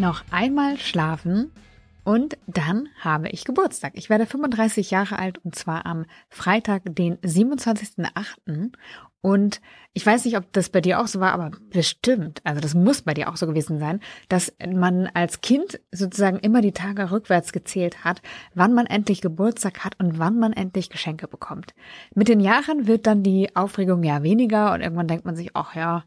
Noch einmal schlafen und dann habe ich Geburtstag. Ich werde 35 Jahre alt und zwar am Freitag, den 27.08. Und ich weiß nicht, ob das bei dir auch so war, aber bestimmt, also das muss bei dir auch so gewesen sein, dass man als Kind sozusagen immer die Tage rückwärts gezählt hat, wann man endlich Geburtstag hat und wann man endlich Geschenke bekommt. Mit den Jahren wird dann die Aufregung ja weniger und irgendwann denkt man sich, ach ja,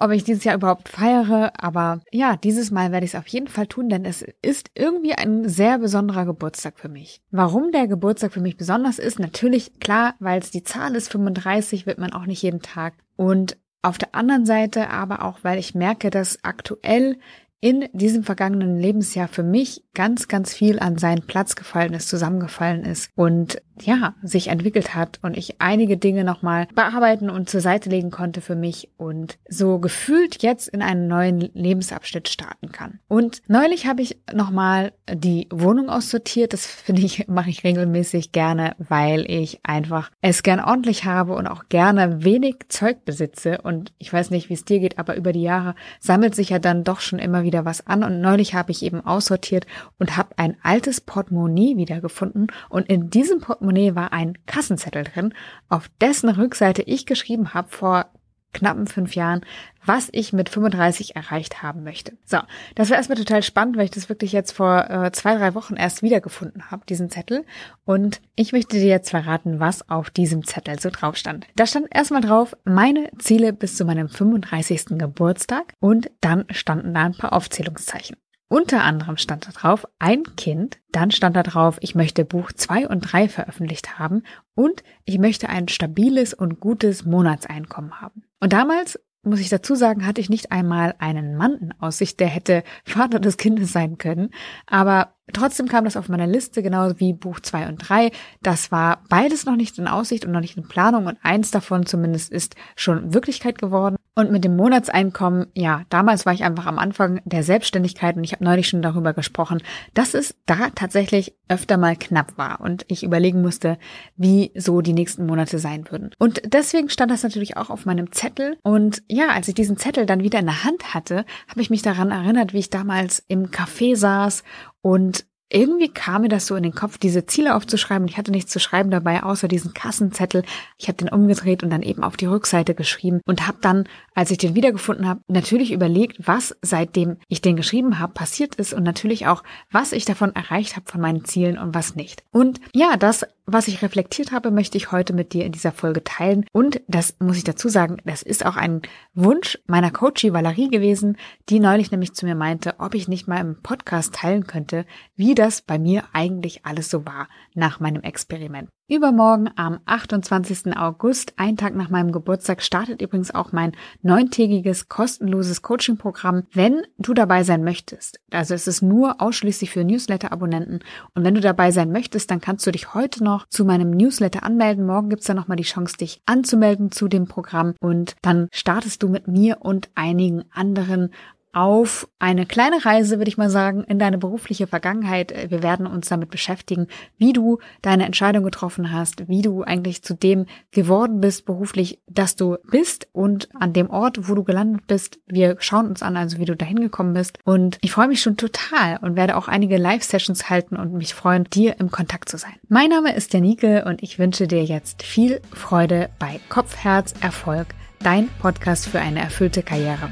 ob ich dieses Jahr überhaupt feiere, aber ja, dieses Mal werde ich es auf jeden Fall tun, denn es ist irgendwie ein sehr besonderer Geburtstag für mich. Warum der Geburtstag für mich besonders ist, natürlich klar, weil es die Zahl ist, 35 wird man auch nicht jeden Tag. Und auf der anderen Seite aber auch, weil ich merke, dass aktuell in diesem vergangenen Lebensjahr für mich ganz, ganz viel an seinen Platz gefallen ist, zusammengefallen ist und ja, sich entwickelt hat und ich einige Dinge nochmal bearbeiten und zur Seite legen konnte für mich und so gefühlt jetzt in einen neuen Lebensabschnitt starten kann. Und neulich habe ich nochmal die Wohnung aussortiert. Das finde ich, mache ich regelmäßig gerne, weil ich einfach es gern ordentlich habe und auch gerne wenig Zeug besitze. Und ich weiß nicht, wie es dir geht, aber über die Jahre sammelt sich ja dann doch schon immer wieder was an. Und neulich habe ich eben aussortiert und habe ein altes Portemonnaie wiedergefunden. Und in diesem Portemonnaie Portemonnaie war ein Kassenzettel drin, auf dessen Rückseite ich geschrieben habe vor knappen fünf Jahren, was ich mit 35 erreicht haben möchte. So, das war erstmal total spannend, weil ich das wirklich jetzt vor äh, zwei, drei Wochen erst wiedergefunden habe, diesen Zettel. Und ich möchte dir jetzt verraten, was auf diesem Zettel so drauf stand. Da stand erstmal drauf, meine Ziele bis zu meinem 35. Geburtstag und dann standen da ein paar Aufzählungszeichen. Unter anderem stand da drauf ein Kind, dann stand da drauf, ich möchte Buch zwei und drei veröffentlicht haben und ich möchte ein stabiles und gutes Monatseinkommen haben. Und damals muss ich dazu sagen, hatte ich nicht einmal einen Mann in Aussicht, der hätte Vater des Kindes sein können. Aber trotzdem kam das auf meiner Liste, genauso wie Buch zwei und drei. Das war beides noch nicht in Aussicht und noch nicht in Planung und eins davon zumindest ist schon Wirklichkeit geworden. Und mit dem Monatseinkommen, ja, damals war ich einfach am Anfang der Selbstständigkeit und ich habe neulich schon darüber gesprochen, dass es da tatsächlich öfter mal knapp war und ich überlegen musste, wie so die nächsten Monate sein würden. Und deswegen stand das natürlich auch auf meinem Zettel. Und ja, als ich diesen Zettel dann wieder in der Hand hatte, habe ich mich daran erinnert, wie ich damals im Café saß und irgendwie kam mir das so in den Kopf, diese Ziele aufzuschreiben. Ich hatte nichts zu schreiben dabei, außer diesen Kassenzettel. Ich habe den umgedreht und dann eben auf die Rückseite geschrieben und habe dann, als ich den wiedergefunden habe, natürlich überlegt, was seitdem ich den geschrieben habe passiert ist und natürlich auch, was ich davon erreicht habe von meinen Zielen und was nicht. Und ja, das, was ich reflektiert habe, möchte ich heute mit dir in dieser Folge teilen. Und das muss ich dazu sagen, das ist auch ein Wunsch meiner Coachie Valerie gewesen, die neulich nämlich zu mir meinte, ob ich nicht mal im Podcast teilen könnte, wie das bei mir eigentlich alles so war nach meinem Experiment. Übermorgen am 28. August, ein Tag nach meinem Geburtstag, startet übrigens auch mein neuntägiges kostenloses Coaching-Programm, wenn du dabei sein möchtest. Also es ist nur ausschließlich für Newsletter-Abonnenten. Und wenn du dabei sein möchtest, dann kannst du dich heute noch zu meinem Newsletter anmelden. Morgen gibt's dann nochmal die Chance, dich anzumelden zu dem Programm. Und dann startest du mit mir und einigen anderen auf eine kleine Reise, würde ich mal sagen, in deine berufliche Vergangenheit. Wir werden uns damit beschäftigen, wie du deine Entscheidung getroffen hast, wie du eigentlich zu dem geworden bist beruflich, dass du bist und an dem Ort, wo du gelandet bist. Wir schauen uns an, also wie du dahin gekommen bist. Und ich freue mich schon total und werde auch einige Live-Sessions halten und mich freuen, dir im Kontakt zu sein. Mein Name ist Janike und ich wünsche dir jetzt viel Freude bei Kopf, Herz, Erfolg, dein Podcast für eine erfüllte Karriere.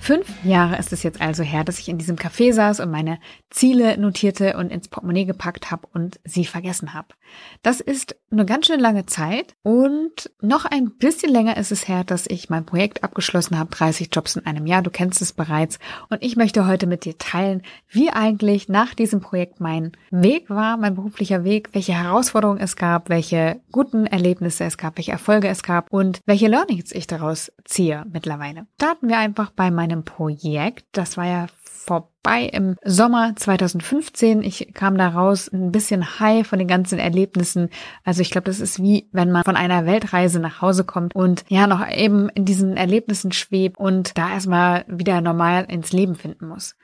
Fünf Jahre ist es jetzt also her, dass ich in diesem Café saß und meine Ziele notierte und ins Portemonnaie gepackt habe und sie vergessen habe. Das ist eine ganz schön lange Zeit und noch ein bisschen länger ist es her, dass ich mein Projekt abgeschlossen habe, 30 Jobs in einem Jahr, du kennst es bereits und ich möchte heute mit dir teilen, wie eigentlich nach diesem Projekt mein Weg war, mein beruflicher Weg, welche Herausforderungen es gab, welche guten Erlebnisse es gab, welche Erfolge es gab und welche Learnings ich daraus ziehe mittlerweile. Starten wir einfach bei meinem einem Projekt. Das war ja vorbei im Sommer 2015. Ich kam da raus ein bisschen high von den ganzen Erlebnissen. Also ich glaube, das ist wie, wenn man von einer Weltreise nach Hause kommt und ja noch eben in diesen Erlebnissen schwebt und da erstmal wieder normal ins Leben finden muss.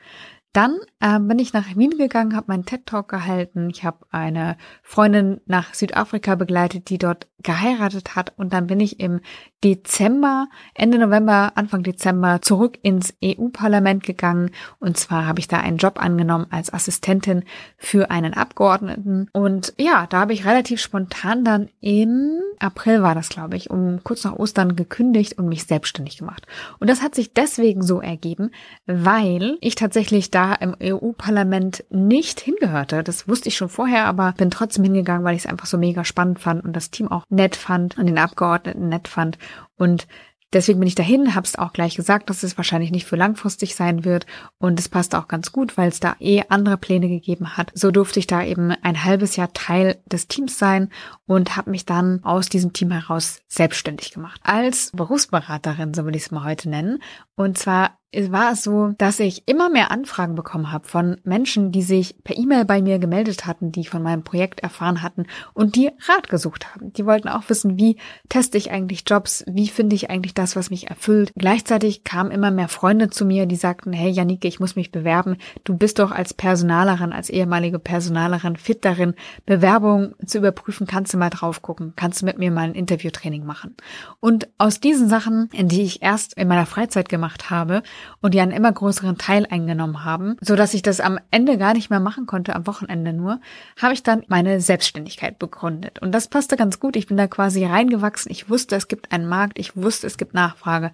Dann äh, bin ich nach Wien gegangen, habe meinen TED-Talk gehalten. Ich habe eine Freundin nach Südafrika begleitet, die dort geheiratet hat. Und dann bin ich im Dezember, Ende November, Anfang Dezember zurück ins EU-Parlament gegangen. Und zwar habe ich da einen Job angenommen als Assistentin für einen Abgeordneten. Und ja, da habe ich relativ spontan dann im April war das, glaube ich, um kurz nach Ostern gekündigt und mich selbstständig gemacht. Und das hat sich deswegen so ergeben, weil ich tatsächlich da im EU-Parlament nicht hingehörte. Das wusste ich schon vorher, aber bin trotzdem hingegangen, weil ich es einfach so mega spannend fand und das Team auch nett fand und den Abgeordneten nett fand. Und Deswegen bin ich dahin, habe es auch gleich gesagt, dass es wahrscheinlich nicht für langfristig sein wird und es passt auch ganz gut, weil es da eh andere Pläne gegeben hat. So durfte ich da eben ein halbes Jahr Teil des Teams sein und habe mich dann aus diesem Team heraus selbstständig gemacht. Als Berufsberaterin, so will ich es mal heute nennen. Und zwar war es so, dass ich immer mehr Anfragen bekommen habe von Menschen, die sich per E-Mail bei mir gemeldet hatten, die von meinem Projekt erfahren hatten und die Rat gesucht haben. Die wollten auch wissen, wie teste ich eigentlich Jobs, wie finde ich eigentlich das, was mich erfüllt. Gleichzeitig kamen immer mehr Freunde zu mir, die sagten, hey Janike, ich muss mich bewerben. Du bist doch als Personalerin, als ehemalige Personalerin fit darin, Bewerbungen zu überprüfen. Kannst du mal drauf gucken? Kannst du mit mir mal ein Interviewtraining machen? Und aus diesen Sachen, die ich erst in meiner Freizeit gemacht habe, und die einen immer größeren Teil eingenommen haben, so dass ich das am Ende gar nicht mehr machen konnte, am Wochenende nur, habe ich dann meine Selbstständigkeit begründet. Und das passte ganz gut. Ich bin da quasi reingewachsen. Ich wusste, es gibt einen Markt. Ich wusste, es gibt Nachfrage.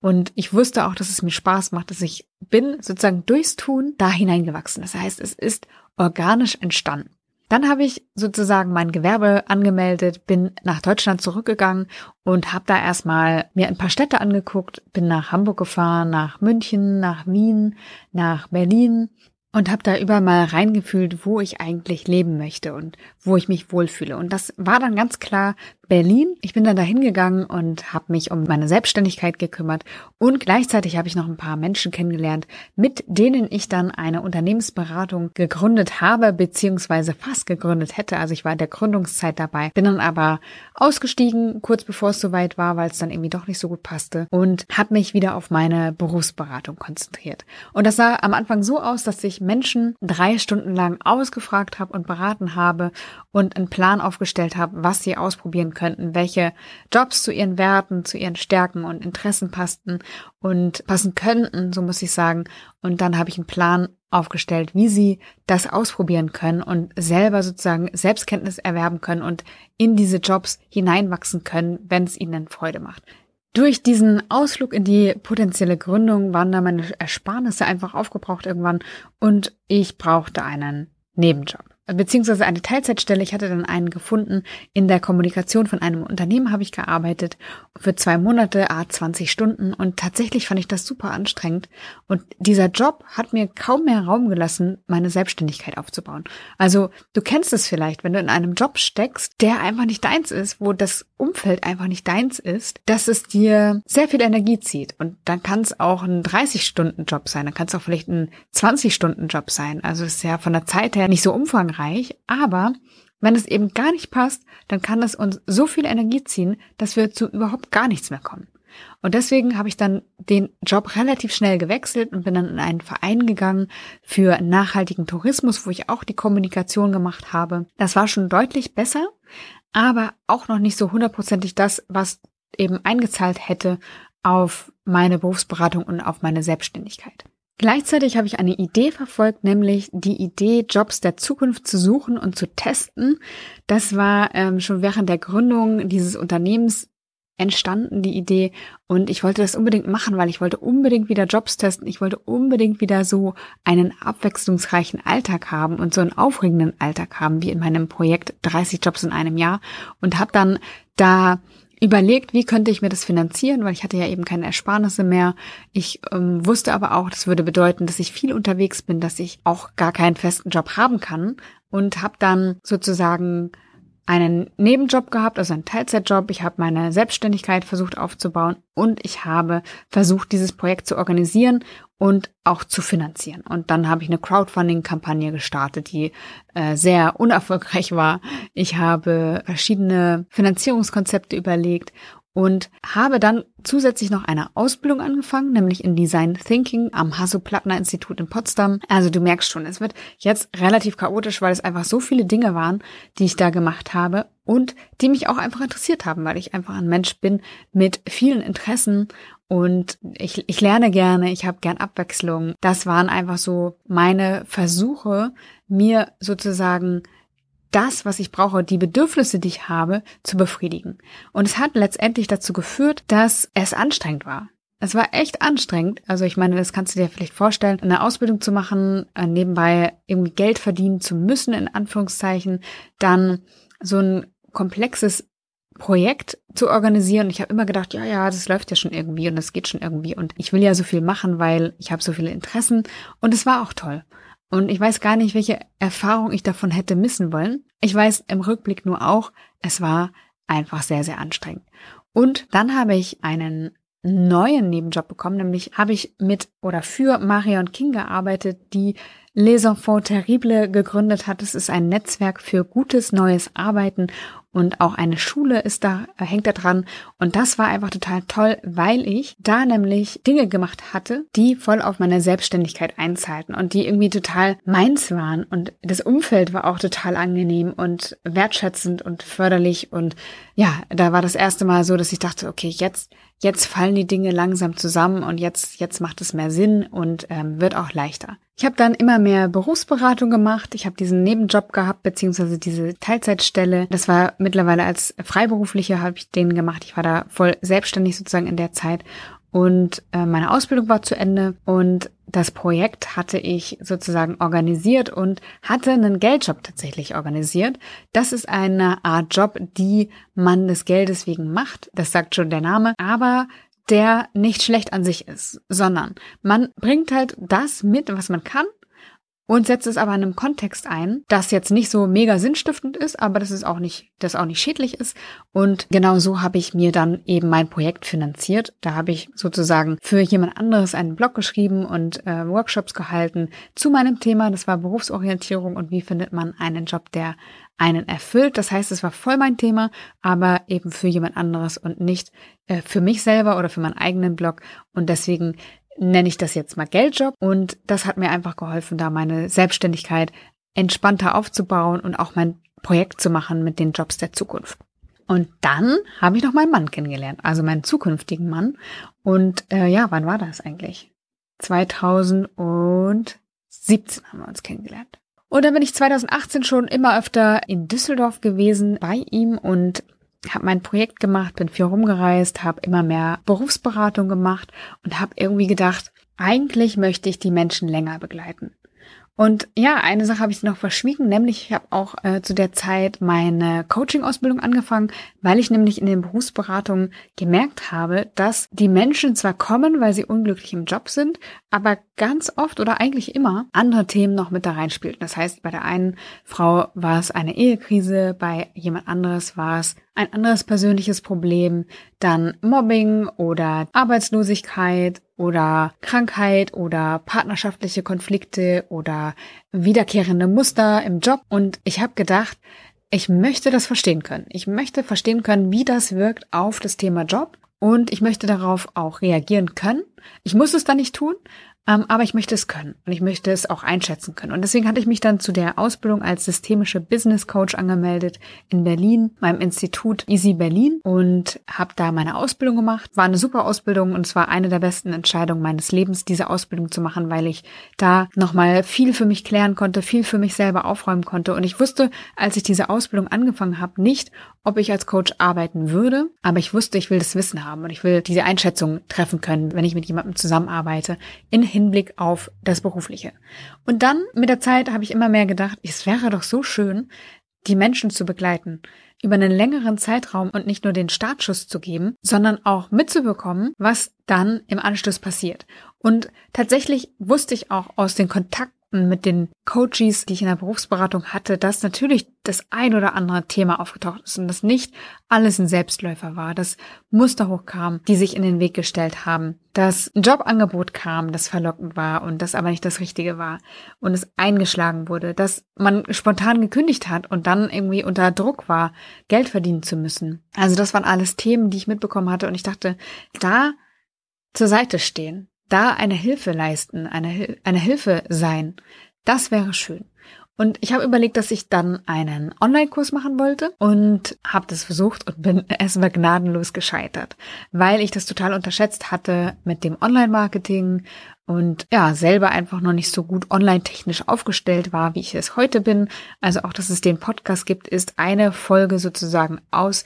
Und ich wusste auch, dass es mir Spaß macht, dass ich bin sozusagen durchs Tun da hineingewachsen. Das heißt, es ist organisch entstanden. Dann habe ich sozusagen mein Gewerbe angemeldet, bin nach Deutschland zurückgegangen und habe da erstmal mir ein paar Städte angeguckt, bin nach Hamburg gefahren, nach München, nach Wien, nach Berlin und habe da überall mal reingefühlt, wo ich eigentlich leben möchte und wo ich mich wohlfühle. Und das war dann ganz klar Berlin. Ich bin dann da hingegangen und habe mich um meine Selbstständigkeit gekümmert und gleichzeitig habe ich noch ein paar Menschen kennengelernt, mit denen ich dann eine Unternehmensberatung gegründet habe, beziehungsweise fast gegründet hätte. Also ich war in der Gründungszeit dabei, bin dann aber ausgestiegen, kurz bevor es soweit war, weil es dann irgendwie doch nicht so gut passte und habe mich wieder auf meine Berufsberatung konzentriert. Und das sah am Anfang so aus, dass ich Menschen drei Stunden lang ausgefragt habe und beraten habe und einen Plan aufgestellt habe, was sie ausprobieren könnten, welche Jobs zu ihren Werten, zu ihren Stärken und Interessen passten und passen könnten, so muss ich sagen. Und dann habe ich einen Plan aufgestellt, wie sie das ausprobieren können und selber sozusagen Selbstkenntnis erwerben können und in diese Jobs hineinwachsen können, wenn es ihnen Freude macht. Durch diesen Ausflug in die potenzielle Gründung waren da meine Ersparnisse einfach aufgebraucht irgendwann und ich brauchte einen Nebenjob beziehungsweise eine Teilzeitstelle. Ich hatte dann einen gefunden. In der Kommunikation von einem Unternehmen habe ich gearbeitet für zwei Monate, a 20 Stunden und tatsächlich fand ich das super anstrengend. Und dieser Job hat mir kaum mehr Raum gelassen, meine Selbstständigkeit aufzubauen. Also du kennst es vielleicht, wenn du in einem Job steckst, der einfach nicht deins ist, wo das Umfeld einfach nicht deins ist, dass es dir sehr viel Energie zieht. Und dann kann es auch ein 30-Stunden-Job sein, dann kann es auch vielleicht ein 20-Stunden-Job sein. Also es ist ja von der Zeit her nicht so umfangreich umfangreich, aber wenn es eben gar nicht passt, dann kann das uns so viel Energie ziehen, dass wir zu überhaupt gar nichts mehr kommen. Und deswegen habe ich dann den Job relativ schnell gewechselt und bin dann in einen Verein gegangen für nachhaltigen Tourismus, wo ich auch die Kommunikation gemacht habe. Das war schon deutlich besser, aber auch noch nicht so hundertprozentig das, was eben eingezahlt hätte auf meine Berufsberatung und auf meine Selbstständigkeit. Gleichzeitig habe ich eine Idee verfolgt, nämlich die Idee, Jobs der Zukunft zu suchen und zu testen. Das war ähm, schon während der Gründung dieses Unternehmens entstanden, die Idee. Und ich wollte das unbedingt machen, weil ich wollte unbedingt wieder Jobs testen. Ich wollte unbedingt wieder so einen abwechslungsreichen Alltag haben und so einen aufregenden Alltag haben, wie in meinem Projekt 30 Jobs in einem Jahr. Und habe dann da überlegt, wie könnte ich mir das finanzieren, weil ich hatte ja eben keine Ersparnisse mehr. Ich ähm, wusste aber auch, das würde bedeuten, dass ich viel unterwegs bin, dass ich auch gar keinen festen Job haben kann und habe dann sozusagen einen Nebenjob gehabt, also einen Teilzeitjob. Ich habe meine Selbstständigkeit versucht aufzubauen und ich habe versucht, dieses Projekt zu organisieren und auch zu finanzieren. Und dann habe ich eine Crowdfunding-Kampagne gestartet, die äh, sehr unerfolgreich war. Ich habe verschiedene Finanzierungskonzepte überlegt und habe dann zusätzlich noch eine Ausbildung angefangen, nämlich in Design Thinking am Hasso-Plattner-Institut in Potsdam. Also du merkst schon, es wird jetzt relativ chaotisch, weil es einfach so viele Dinge waren, die ich da gemacht habe und die mich auch einfach interessiert haben, weil ich einfach ein Mensch bin mit vielen Interessen und ich, ich lerne gerne, ich habe gern Abwechslung. Das waren einfach so meine Versuche, mir sozusagen das, was ich brauche, die Bedürfnisse, die ich habe, zu befriedigen. Und es hat letztendlich dazu geführt, dass es anstrengend war. Es war echt anstrengend. Also ich meine, das kannst du dir vielleicht vorstellen, eine Ausbildung zu machen, äh, nebenbei irgendwie Geld verdienen zu müssen, in Anführungszeichen, dann so ein komplexes Projekt zu organisieren. Ich habe immer gedacht, ja, ja, das läuft ja schon irgendwie und das geht schon irgendwie und ich will ja so viel machen, weil ich habe so viele Interessen und es war auch toll. Und ich weiß gar nicht, welche Erfahrung ich davon hätte missen wollen. Ich weiß im Rückblick nur auch, es war einfach sehr, sehr anstrengend. Und dann habe ich einen neuen Nebenjob bekommen, nämlich habe ich mit oder für Marion King gearbeitet, die Les Enfants Terribles gegründet hat. Es ist ein Netzwerk für gutes neues Arbeiten und auch eine Schule ist da, äh, hängt da dran. Und das war einfach total toll, weil ich da nämlich Dinge gemacht hatte, die voll auf meine Selbstständigkeit einzahlten und die irgendwie total meins waren. Und das Umfeld war auch total angenehm und wertschätzend und förderlich. Und ja, da war das erste Mal so, dass ich dachte, okay, jetzt, jetzt fallen die Dinge langsam zusammen und jetzt, jetzt macht es mehr Sinn und ähm, wird auch leichter. Ich habe dann immer mehr Berufsberatung gemacht. Ich habe diesen Nebenjob gehabt, beziehungsweise diese Teilzeitstelle. Das war mittlerweile als Freiberufliche, habe ich den gemacht. Ich war da voll selbstständig sozusagen in der Zeit. Und äh, meine Ausbildung war zu Ende und das Projekt hatte ich sozusagen organisiert und hatte einen Geldjob tatsächlich organisiert. Das ist eine Art Job, die man des Geldes wegen macht. Das sagt schon der Name. Aber der nicht schlecht an sich ist, sondern man bringt halt das mit, was man kann und setzt es aber in einem Kontext ein, das jetzt nicht so mega sinnstiftend ist, aber das ist auch nicht, das auch nicht schädlich ist. Und genau so habe ich mir dann eben mein Projekt finanziert. Da habe ich sozusagen für jemand anderes einen Blog geschrieben und äh, Workshops gehalten zu meinem Thema. Das war Berufsorientierung und wie findet man einen Job, der einen erfüllt. Das heißt, es war voll mein Thema, aber eben für jemand anderes und nicht äh, für mich selber oder für meinen eigenen Blog. Und deswegen nenne ich das jetzt mal Geldjob. Und das hat mir einfach geholfen, da meine Selbstständigkeit entspannter aufzubauen und auch mein Projekt zu machen mit den Jobs der Zukunft. Und dann habe ich noch meinen Mann kennengelernt, also meinen zukünftigen Mann. Und äh, ja, wann war das eigentlich? 2017 haben wir uns kennengelernt. Und dann bin ich 2018 schon immer öfter in Düsseldorf gewesen bei ihm und habe mein Projekt gemacht, bin viel rumgereist, habe immer mehr Berufsberatung gemacht und habe irgendwie gedacht, eigentlich möchte ich die Menschen länger begleiten. Und ja, eine Sache habe ich noch verschwiegen, nämlich ich habe auch äh, zu der Zeit meine Coaching-Ausbildung angefangen, weil ich nämlich in den Berufsberatungen gemerkt habe, dass die Menschen zwar kommen, weil sie unglücklich im Job sind, aber ganz oft oder eigentlich immer andere Themen noch mit da reinspielten. Das heißt, bei der einen Frau war es eine Ehekrise, bei jemand anderes war es ein anderes persönliches Problem, dann Mobbing oder Arbeitslosigkeit oder Krankheit oder partnerschaftliche Konflikte oder wiederkehrende Muster im Job. Und ich habe gedacht, ich möchte das verstehen können. Ich möchte verstehen können, wie das wirkt auf das Thema Job. Und ich möchte darauf auch reagieren können. Ich muss es dann nicht tun, ähm, aber ich möchte es können und ich möchte es auch einschätzen können. Und deswegen hatte ich mich dann zu der Ausbildung als systemische Business Coach angemeldet in Berlin, meinem Institut Easy Berlin und habe da meine Ausbildung gemacht. War eine super Ausbildung und es war eine der besten Entscheidungen meines Lebens, diese Ausbildung zu machen, weil ich da nochmal viel für mich klären konnte, viel für mich selber aufräumen konnte. Und ich wusste, als ich diese Ausbildung angefangen habe, nicht, ob ich als Coach arbeiten würde, aber ich wusste, ich will das Wissen haben und ich will diese Einschätzung treffen können, wenn ich mit jemandem zusammenarbeite, in Hinblick auf das Berufliche. Und dann mit der Zeit habe ich immer mehr gedacht, es wäre doch so schön, die Menschen zu begleiten, über einen längeren Zeitraum und nicht nur den Startschuss zu geben, sondern auch mitzubekommen, was dann im Anschluss passiert. Und tatsächlich wusste ich auch aus den Kontakten mit den Coaches, die ich in der Berufsberatung hatte, dass natürlich das ein oder andere Thema aufgetaucht ist und dass nicht alles ein Selbstläufer war, dass Muster hochkamen, die sich in den Weg gestellt haben, dass ein Jobangebot kam, das verlockend war und das aber nicht das Richtige war und es eingeschlagen wurde, dass man spontan gekündigt hat und dann irgendwie unter Druck war, Geld verdienen zu müssen. Also das waren alles Themen, die ich mitbekommen hatte und ich dachte, da zur Seite stehen, da eine Hilfe leisten, eine, eine Hilfe sein, das wäre schön. Und ich habe überlegt, dass ich dann einen Online-Kurs machen wollte und habe das versucht und bin erstmal gnadenlos gescheitert, weil ich das total unterschätzt hatte mit dem Online-Marketing und ja, selber einfach noch nicht so gut online-technisch aufgestellt war, wie ich es heute bin. Also auch, dass es den Podcast gibt, ist eine Folge sozusagen aus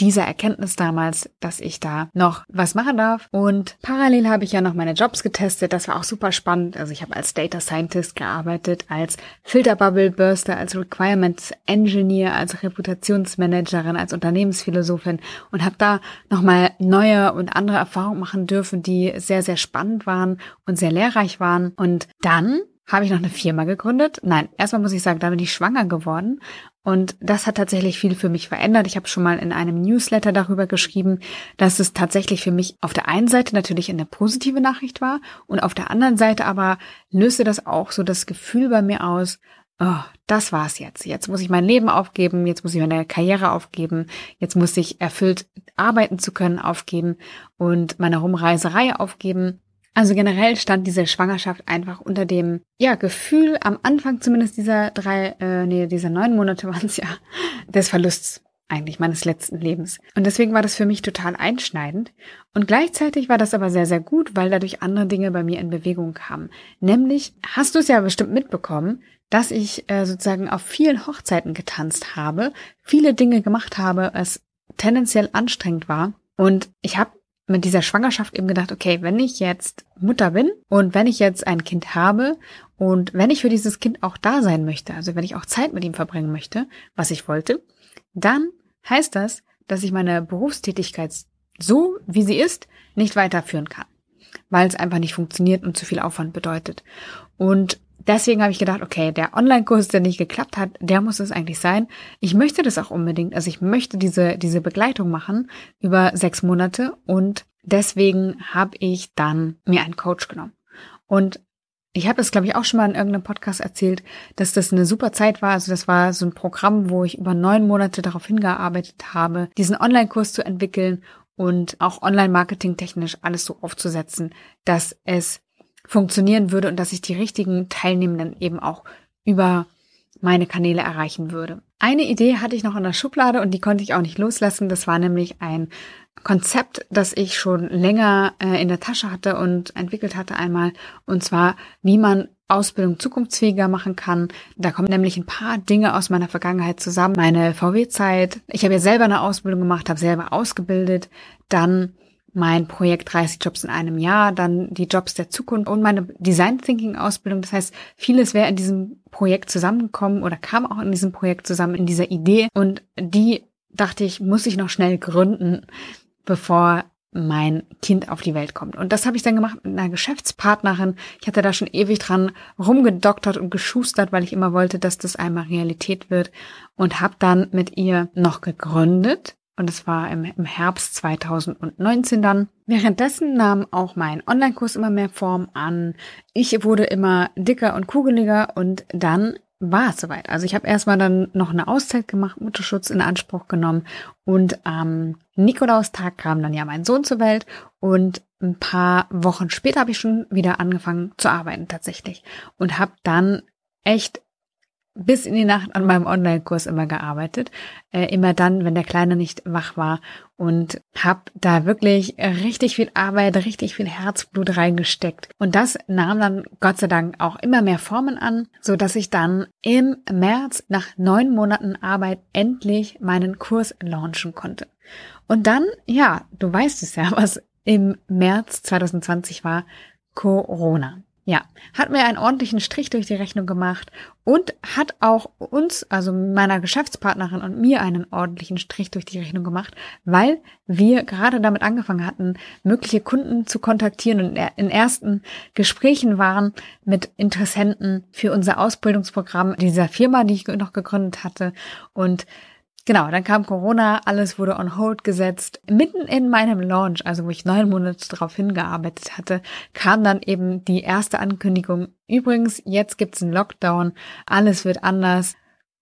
dieser Erkenntnis damals, dass ich da noch was machen darf. Und parallel habe ich ja noch meine Jobs getestet. Das war auch super spannend. Also ich habe als Data Scientist gearbeitet, als Filterbubble Burster, als Requirements Engineer, als Reputationsmanagerin, als Unternehmensphilosophin und habe da nochmal neue und andere Erfahrungen machen dürfen, die sehr, sehr spannend waren und sehr lehrreich waren. Und dann habe ich noch eine Firma gegründet. Nein, erstmal muss ich sagen, da bin ich schwanger geworden und das hat tatsächlich viel für mich verändert. Ich habe schon mal in einem Newsletter darüber geschrieben, dass es tatsächlich für mich auf der einen Seite natürlich eine positive Nachricht war und auf der anderen Seite aber löste das auch so das Gefühl bei mir aus, oh, das war's jetzt. Jetzt muss ich mein Leben aufgeben, jetzt muss ich meine Karriere aufgeben, jetzt muss ich erfüllt arbeiten zu können aufgeben und meine Rumreiserei aufgeben. Also generell stand diese Schwangerschaft einfach unter dem ja Gefühl am Anfang zumindest dieser drei äh, nee dieser neun Monate waren es ja des Verlusts eigentlich meines letzten Lebens. Und deswegen war das für mich total einschneidend. Und gleichzeitig war das aber sehr, sehr gut, weil dadurch andere Dinge bei mir in Bewegung kamen. Nämlich, hast du es ja bestimmt mitbekommen, dass ich äh, sozusagen auf vielen Hochzeiten getanzt habe, viele Dinge gemacht habe, es tendenziell anstrengend war. Und ich habe mit dieser Schwangerschaft eben gedacht, okay, wenn ich jetzt Mutter bin und wenn ich jetzt ein Kind habe und wenn ich für dieses Kind auch da sein möchte, also wenn ich auch Zeit mit ihm verbringen möchte, was ich wollte, dann heißt das, dass ich meine Berufstätigkeit so, wie sie ist, nicht weiterführen kann, weil es einfach nicht funktioniert und zu viel Aufwand bedeutet. Und deswegen habe ich gedacht, okay, der Online-Kurs, der nicht geklappt hat, der muss es eigentlich sein. Ich möchte das auch unbedingt. Also ich möchte diese, diese Begleitung machen über sechs Monate und deswegen habe ich dann mir einen Coach genommen. Und ich habe das, glaube ich, auch schon mal in irgendeinem Podcast erzählt, dass das eine super Zeit war. Also das war so ein Programm, wo ich über neun Monate darauf hingearbeitet habe, diesen Online-Kurs zu entwickeln und auch online-marketing technisch alles so aufzusetzen, dass es funktionieren würde und dass ich die richtigen Teilnehmenden eben auch über meine Kanäle erreichen würde. Eine Idee hatte ich noch in der Schublade und die konnte ich auch nicht loslassen. Das war nämlich ein Konzept, das ich schon länger äh, in der Tasche hatte und entwickelt hatte einmal, und zwar, wie man Ausbildung zukunftsfähiger machen kann. Da kommen nämlich ein paar Dinge aus meiner Vergangenheit zusammen. Meine VW-Zeit. Ich habe ja selber eine Ausbildung gemacht, habe selber ausgebildet. Dann mein Projekt 30 Jobs in einem Jahr, dann die Jobs der Zukunft und meine Design Thinking Ausbildung. Das heißt, vieles wäre in diesem Projekt zusammengekommen oder kam auch in diesem Projekt zusammen, in dieser Idee. Und die dachte ich, muss ich noch schnell gründen, bevor mein Kind auf die Welt kommt. Und das habe ich dann gemacht mit einer Geschäftspartnerin. Ich hatte da schon ewig dran rumgedoktert und geschustert, weil ich immer wollte, dass das einmal Realität wird und habe dann mit ihr noch gegründet und es war im, im Herbst 2019 dann. Währenddessen nahm auch mein Online-Kurs immer mehr Form an. Ich wurde immer dicker und kugeliger und dann war es soweit. Also ich habe erstmal dann noch eine Auszeit gemacht, Mutterschutz in Anspruch genommen und am Nikolaustag kam dann ja mein Sohn zur Welt und ein paar Wochen später habe ich schon wieder angefangen zu arbeiten tatsächlich und habe dann echt bis in die Nacht an meinem Online-Kurs immer gearbeitet, äh, immer dann, wenn der Kleine nicht wach war und habe da wirklich richtig viel Arbeit, richtig viel Herzblut reingesteckt. Und das nahm dann Gott sei Dank auch immer mehr Formen an, so dass ich dann im März nach neun Monaten Arbeit endlich meinen Kurs launchen konnte. Und dann, ja, du weißt es ja, was im März 2020 war, Corona. Ja, hat mir einen ordentlichen Strich durch die Rechnung gemacht und hat auch uns, also meiner Geschäftspartnerin und mir einen ordentlichen Strich durch die Rechnung gemacht, weil wir gerade damit angefangen hatten, mögliche Kunden zu kontaktieren und in ersten Gesprächen waren mit Interessenten für unser Ausbildungsprogramm dieser Firma, die ich noch gegründet hatte. Und Genau, dann kam Corona, alles wurde on hold gesetzt. Mitten in meinem Launch, also wo ich neun Monate darauf hingearbeitet hatte, kam dann eben die erste Ankündigung. Übrigens, jetzt gibt's einen Lockdown, alles wird anders.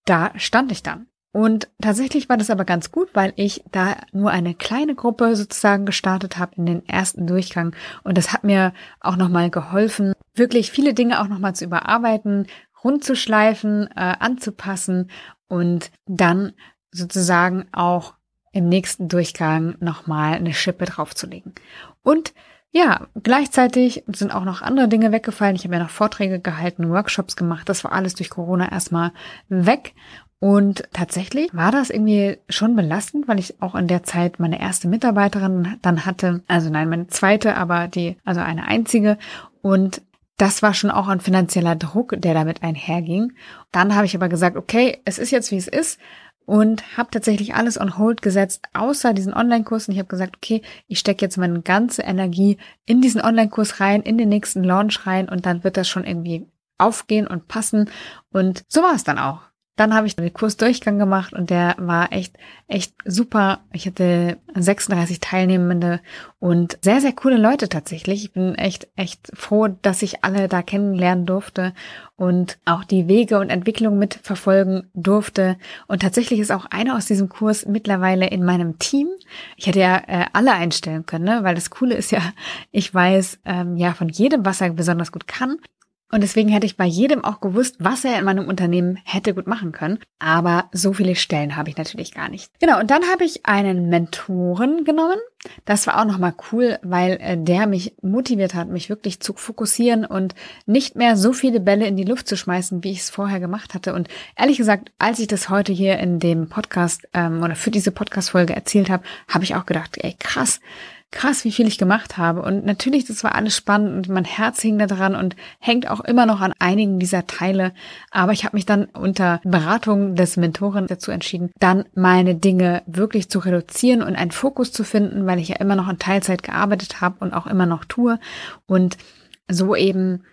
Da stand ich dann. Und tatsächlich war das aber ganz gut, weil ich da nur eine kleine Gruppe sozusagen gestartet habe in den ersten Durchgang. Und das hat mir auch nochmal geholfen, wirklich viele Dinge auch nochmal zu überarbeiten, rund zu schleifen, äh, anzupassen und dann sozusagen auch im nächsten Durchgang nochmal eine Schippe draufzulegen. Und ja, gleichzeitig sind auch noch andere Dinge weggefallen. Ich habe ja noch Vorträge gehalten, Workshops gemacht. Das war alles durch Corona erstmal weg. Und tatsächlich war das irgendwie schon belastend, weil ich auch in der Zeit meine erste Mitarbeiterin dann hatte. Also nein, meine zweite, aber die, also eine einzige. Und das war schon auch ein finanzieller Druck, der damit einherging. Dann habe ich aber gesagt, okay, es ist jetzt wie es ist und habe tatsächlich alles on hold gesetzt, außer diesen Online-Kurs. Und ich habe gesagt, okay, ich stecke jetzt meine ganze Energie in diesen Online-Kurs rein, in den nächsten Launch rein und dann wird das schon irgendwie aufgehen und passen. Und so war es dann auch. Dann habe ich den Kursdurchgang gemacht und der war echt, echt super. Ich hatte 36 Teilnehmende und sehr, sehr coole Leute tatsächlich. Ich bin echt, echt froh, dass ich alle da kennenlernen durfte und auch die Wege und Entwicklung mitverfolgen durfte. Und tatsächlich ist auch einer aus diesem Kurs mittlerweile in meinem Team. Ich hätte ja äh, alle einstellen können, ne? weil das Coole ist ja, ich weiß ähm, ja von jedem, was er besonders gut kann. Und deswegen hätte ich bei jedem auch gewusst, was er in meinem Unternehmen hätte gut machen können. Aber so viele Stellen habe ich natürlich gar nicht. Genau, und dann habe ich einen Mentoren genommen. Das war auch nochmal cool, weil äh, der mich motiviert hat, mich wirklich zu fokussieren und nicht mehr so viele Bälle in die Luft zu schmeißen, wie ich es vorher gemacht hatte. Und ehrlich gesagt, als ich das heute hier in dem Podcast ähm, oder für diese Podcast-Folge erzählt habe, habe ich auch gedacht, ey krass, krass, wie viel ich gemacht habe. Und natürlich, das war alles spannend und mein Herz hing da dran und hängt auch immer noch an einigen dieser Teile. Aber ich habe mich dann unter Beratung des Mentoren dazu entschieden, dann meine Dinge wirklich zu reduzieren und einen Fokus zu finden, weil ich ja immer noch in Teilzeit gearbeitet habe und auch immer noch tue. Und so eben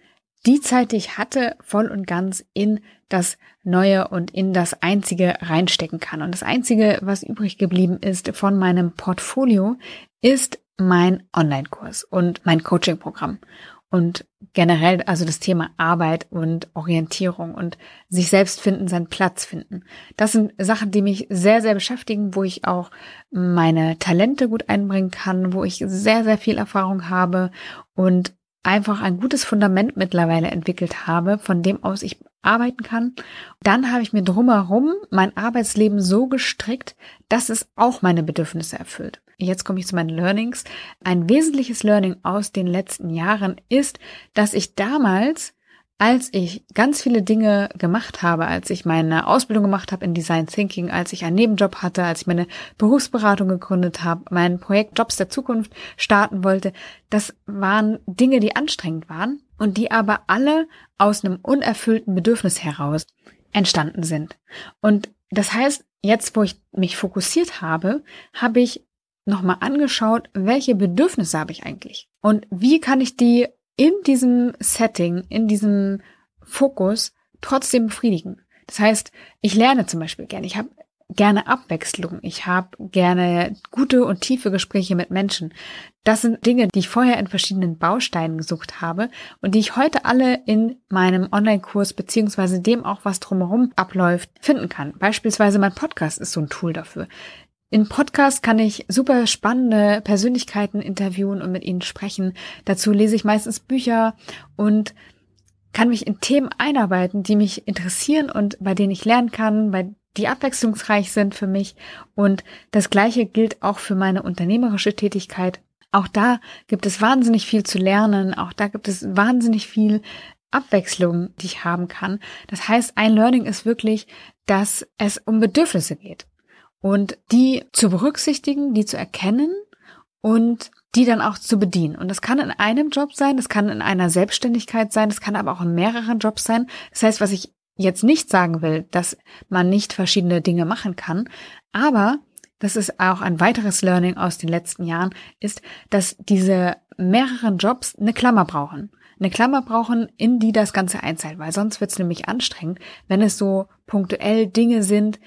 die Zeit, die ich hatte, voll und ganz in das Neue und in das Einzige reinstecken kann. Und das Einzige, was übrig geblieben ist von meinem Portfolio, ist mein Online-Kurs und mein Coaching-Programm und generell also das Thema Arbeit und Orientierung und sich selbst finden, seinen Platz finden. Das sind Sachen, die mich sehr, sehr beschäftigen, wo ich auch meine Talente gut einbringen kann, wo ich sehr, sehr viel Erfahrung habe und einfach ein gutes Fundament mittlerweile entwickelt habe, von dem aus ich arbeiten kann. Dann habe ich mir drumherum mein Arbeitsleben so gestrickt, dass es auch meine Bedürfnisse erfüllt. Jetzt komme ich zu meinen Learnings. Ein wesentliches Learning aus den letzten Jahren ist, dass ich damals als ich ganz viele Dinge gemacht habe, als ich meine Ausbildung gemacht habe in Design Thinking, als ich einen Nebenjob hatte, als ich meine Berufsberatung gegründet habe, mein Projekt Jobs der Zukunft starten wollte, das waren Dinge, die anstrengend waren und die aber alle aus einem unerfüllten Bedürfnis heraus entstanden sind. Und das heißt, jetzt, wo ich mich fokussiert habe, habe ich nochmal angeschaut, welche Bedürfnisse habe ich eigentlich und wie kann ich die in diesem Setting, in diesem Fokus trotzdem befriedigen. Das heißt, ich lerne zum Beispiel gerne. Ich habe gerne Abwechslung. Ich habe gerne gute und tiefe Gespräche mit Menschen. Das sind Dinge, die ich vorher in verschiedenen Bausteinen gesucht habe und die ich heute alle in meinem Online-Kurs beziehungsweise dem auch, was drumherum abläuft, finden kann. Beispielsweise mein Podcast ist so ein Tool dafür. In Podcast kann ich super spannende Persönlichkeiten interviewen und mit ihnen sprechen. Dazu lese ich meistens Bücher und kann mich in Themen einarbeiten, die mich interessieren und bei denen ich lernen kann, bei die abwechslungsreich sind für mich. Und das Gleiche gilt auch für meine unternehmerische Tätigkeit. Auch da gibt es wahnsinnig viel zu lernen. Auch da gibt es wahnsinnig viel Abwechslung, die ich haben kann. Das heißt, ein Learning ist wirklich, dass es um Bedürfnisse geht und die zu berücksichtigen, die zu erkennen und die dann auch zu bedienen. Und das kann in einem Job sein, das kann in einer Selbstständigkeit sein, das kann aber auch in mehreren Jobs sein. Das heißt, was ich jetzt nicht sagen will, dass man nicht verschiedene Dinge machen kann, aber das ist auch ein weiteres Learning aus den letzten Jahren, ist, dass diese mehreren Jobs eine Klammer brauchen. Eine Klammer brauchen, in die das Ganze einzahlt, weil sonst wird es nämlich anstrengend, wenn es so punktuell Dinge sind,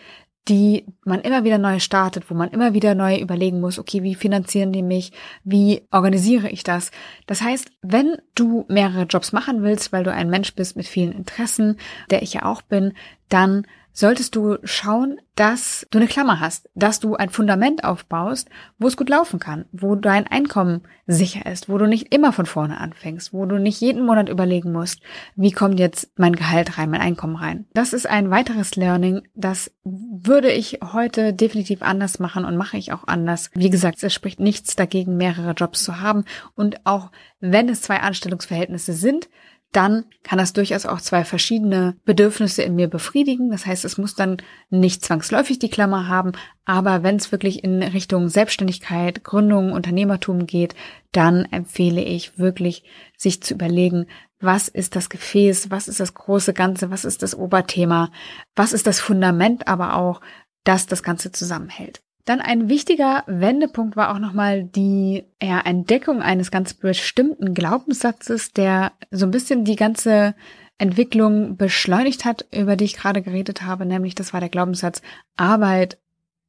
die man immer wieder neu startet, wo man immer wieder neu überlegen muss, okay, wie finanzieren die mich? Wie organisiere ich das? Das heißt, wenn du mehrere Jobs machen willst, weil du ein Mensch bist mit vielen Interessen, der ich ja auch bin, dann solltest du schauen, dass du eine Klammer hast, dass du ein Fundament aufbaust, wo es gut laufen kann, wo dein Einkommen sicher ist, wo du nicht immer von vorne anfängst, wo du nicht jeden Monat überlegen musst, wie kommt jetzt mein Gehalt rein, mein Einkommen rein. Das ist ein weiteres Learning, das würde ich heute definitiv anders machen und mache ich auch anders. Wie gesagt, es spricht nichts dagegen, mehrere Jobs zu haben und auch wenn es zwei Anstellungsverhältnisse sind, dann kann das durchaus auch zwei verschiedene Bedürfnisse in mir befriedigen. Das heißt, es muss dann nicht zwangsläufig die Klammer haben, aber wenn es wirklich in Richtung Selbstständigkeit, Gründung, Unternehmertum geht, dann empfehle ich wirklich, sich zu überlegen, was ist das Gefäß, was ist das große Ganze, was ist das Oberthema, was ist das Fundament aber auch, das das Ganze zusammenhält. Dann ein wichtiger Wendepunkt war auch nochmal die ja, Entdeckung eines ganz bestimmten Glaubenssatzes, der so ein bisschen die ganze Entwicklung beschleunigt hat, über die ich gerade geredet habe, nämlich das war der Glaubenssatz, Arbeit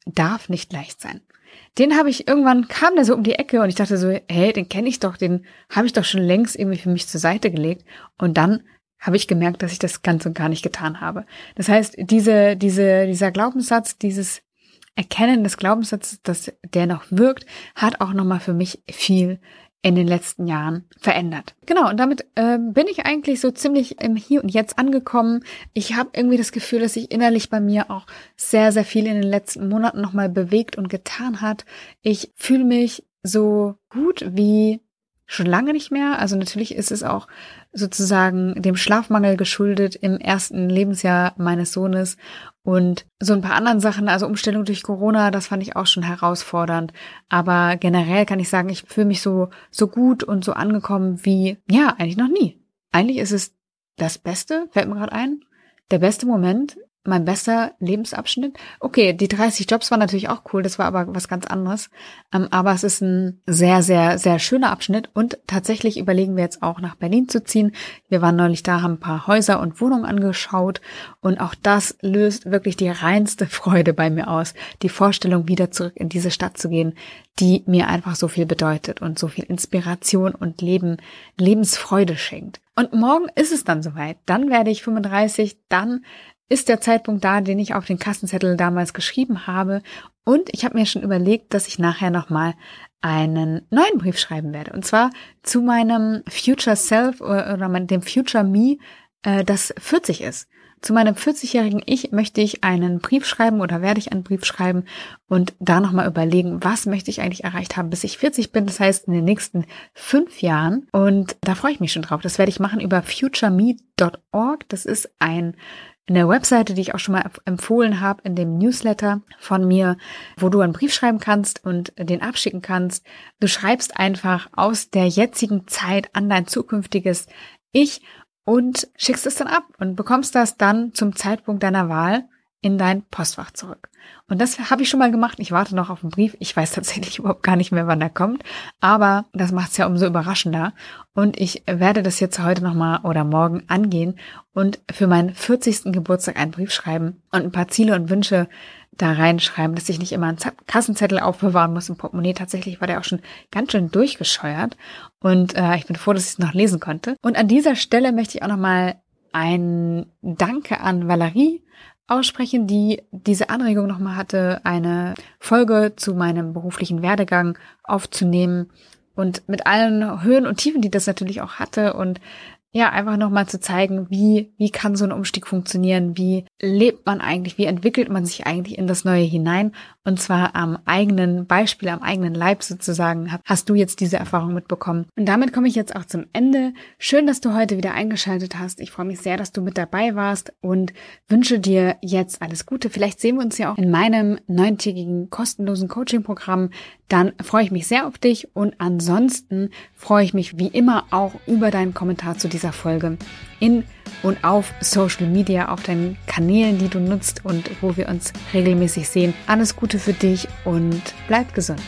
darf nicht leicht sein. Den habe ich irgendwann, kam der so um die Ecke und ich dachte so, hey, den kenne ich doch, den habe ich doch schon längst irgendwie für mich zur Seite gelegt. Und dann habe ich gemerkt, dass ich das ganz und gar nicht getan habe. Das heißt, diese, diese, dieser Glaubenssatz, dieses Erkennen des Glaubenssatzes, dass der noch wirkt, hat auch nochmal für mich viel in den letzten Jahren verändert. Genau, und damit äh, bin ich eigentlich so ziemlich im Hier und Jetzt angekommen. Ich habe irgendwie das Gefühl, dass sich innerlich bei mir auch sehr, sehr viel in den letzten Monaten nochmal bewegt und getan hat. Ich fühle mich so gut wie schon lange nicht mehr. Also natürlich ist es auch sozusagen dem Schlafmangel geschuldet im ersten Lebensjahr meines Sohnes und so ein paar anderen Sachen, also Umstellung durch Corona, das fand ich auch schon herausfordernd. Aber generell kann ich sagen, ich fühle mich so, so gut und so angekommen wie, ja, eigentlich noch nie. Eigentlich ist es das Beste, fällt mir gerade ein, der beste Moment mein bester Lebensabschnitt. Okay, die 30 Jobs waren natürlich auch cool, das war aber was ganz anderes. Ähm, aber es ist ein sehr, sehr, sehr schöner Abschnitt und tatsächlich überlegen wir jetzt auch nach Berlin zu ziehen. Wir waren neulich da, haben ein paar Häuser und Wohnungen angeschaut und auch das löst wirklich die reinste Freude bei mir aus, die Vorstellung, wieder zurück in diese Stadt zu gehen, die mir einfach so viel bedeutet und so viel Inspiration und Leben, Lebensfreude schenkt. Und morgen ist es dann soweit. Dann werde ich 35, dann ist der Zeitpunkt da, den ich auf den Kassenzettel damals geschrieben habe. Und ich habe mir schon überlegt, dass ich nachher nochmal einen neuen Brief schreiben werde. Und zwar zu meinem Future Self oder dem Future Me, äh, das 40 ist. Zu meinem 40-jährigen Ich möchte ich einen Brief schreiben oder werde ich einen Brief schreiben und da nochmal überlegen, was möchte ich eigentlich erreicht haben, bis ich 40 bin. Das heißt, in den nächsten fünf Jahren. Und da freue ich mich schon drauf. Das werde ich machen über futureme.org. Das ist ein eine Webseite, die ich auch schon mal empfohlen habe in dem Newsletter von mir, wo du einen Brief schreiben kannst und den abschicken kannst. Du schreibst einfach aus der jetzigen Zeit an dein zukünftiges Ich und schickst es dann ab und bekommst das dann zum Zeitpunkt deiner Wahl in dein Postfach zurück. Und das habe ich schon mal gemacht. Ich warte noch auf den Brief. Ich weiß tatsächlich überhaupt gar nicht mehr, wann der kommt. Aber das macht es ja umso überraschender. Und ich werde das jetzt heute nochmal oder morgen angehen und für meinen 40. Geburtstag einen Brief schreiben und ein paar Ziele und Wünsche da reinschreiben, dass ich nicht immer einen Kassenzettel aufbewahren muss im Portemonnaie. Tatsächlich war der auch schon ganz schön durchgescheuert. Und äh, ich bin froh, dass ich es noch lesen konnte. Und an dieser Stelle möchte ich auch nochmal ein Danke an Valerie aussprechen, die diese Anregung nochmal hatte, eine Folge zu meinem beruflichen Werdegang aufzunehmen und mit allen Höhen und Tiefen, die das natürlich auch hatte und ja, einfach nochmal zu zeigen, wie, wie kann so ein Umstieg funktionieren, wie lebt man eigentlich, wie entwickelt man sich eigentlich in das Neue hinein und zwar am eigenen Beispiel, am eigenen Leib sozusagen, hast du jetzt diese Erfahrung mitbekommen. Und damit komme ich jetzt auch zum Ende. Schön, dass du heute wieder eingeschaltet hast. Ich freue mich sehr, dass du mit dabei warst und wünsche dir jetzt alles Gute. Vielleicht sehen wir uns ja auch in meinem neuntägigen kostenlosen Coaching-Programm. Dann freue ich mich sehr auf dich und ansonsten freue ich mich wie immer auch über deinen Kommentar zu dieser Folge in und auf Social Media, auf deinen Kanälen, die du nutzt und wo wir uns regelmäßig sehen. Alles Gute für dich und bleib gesund.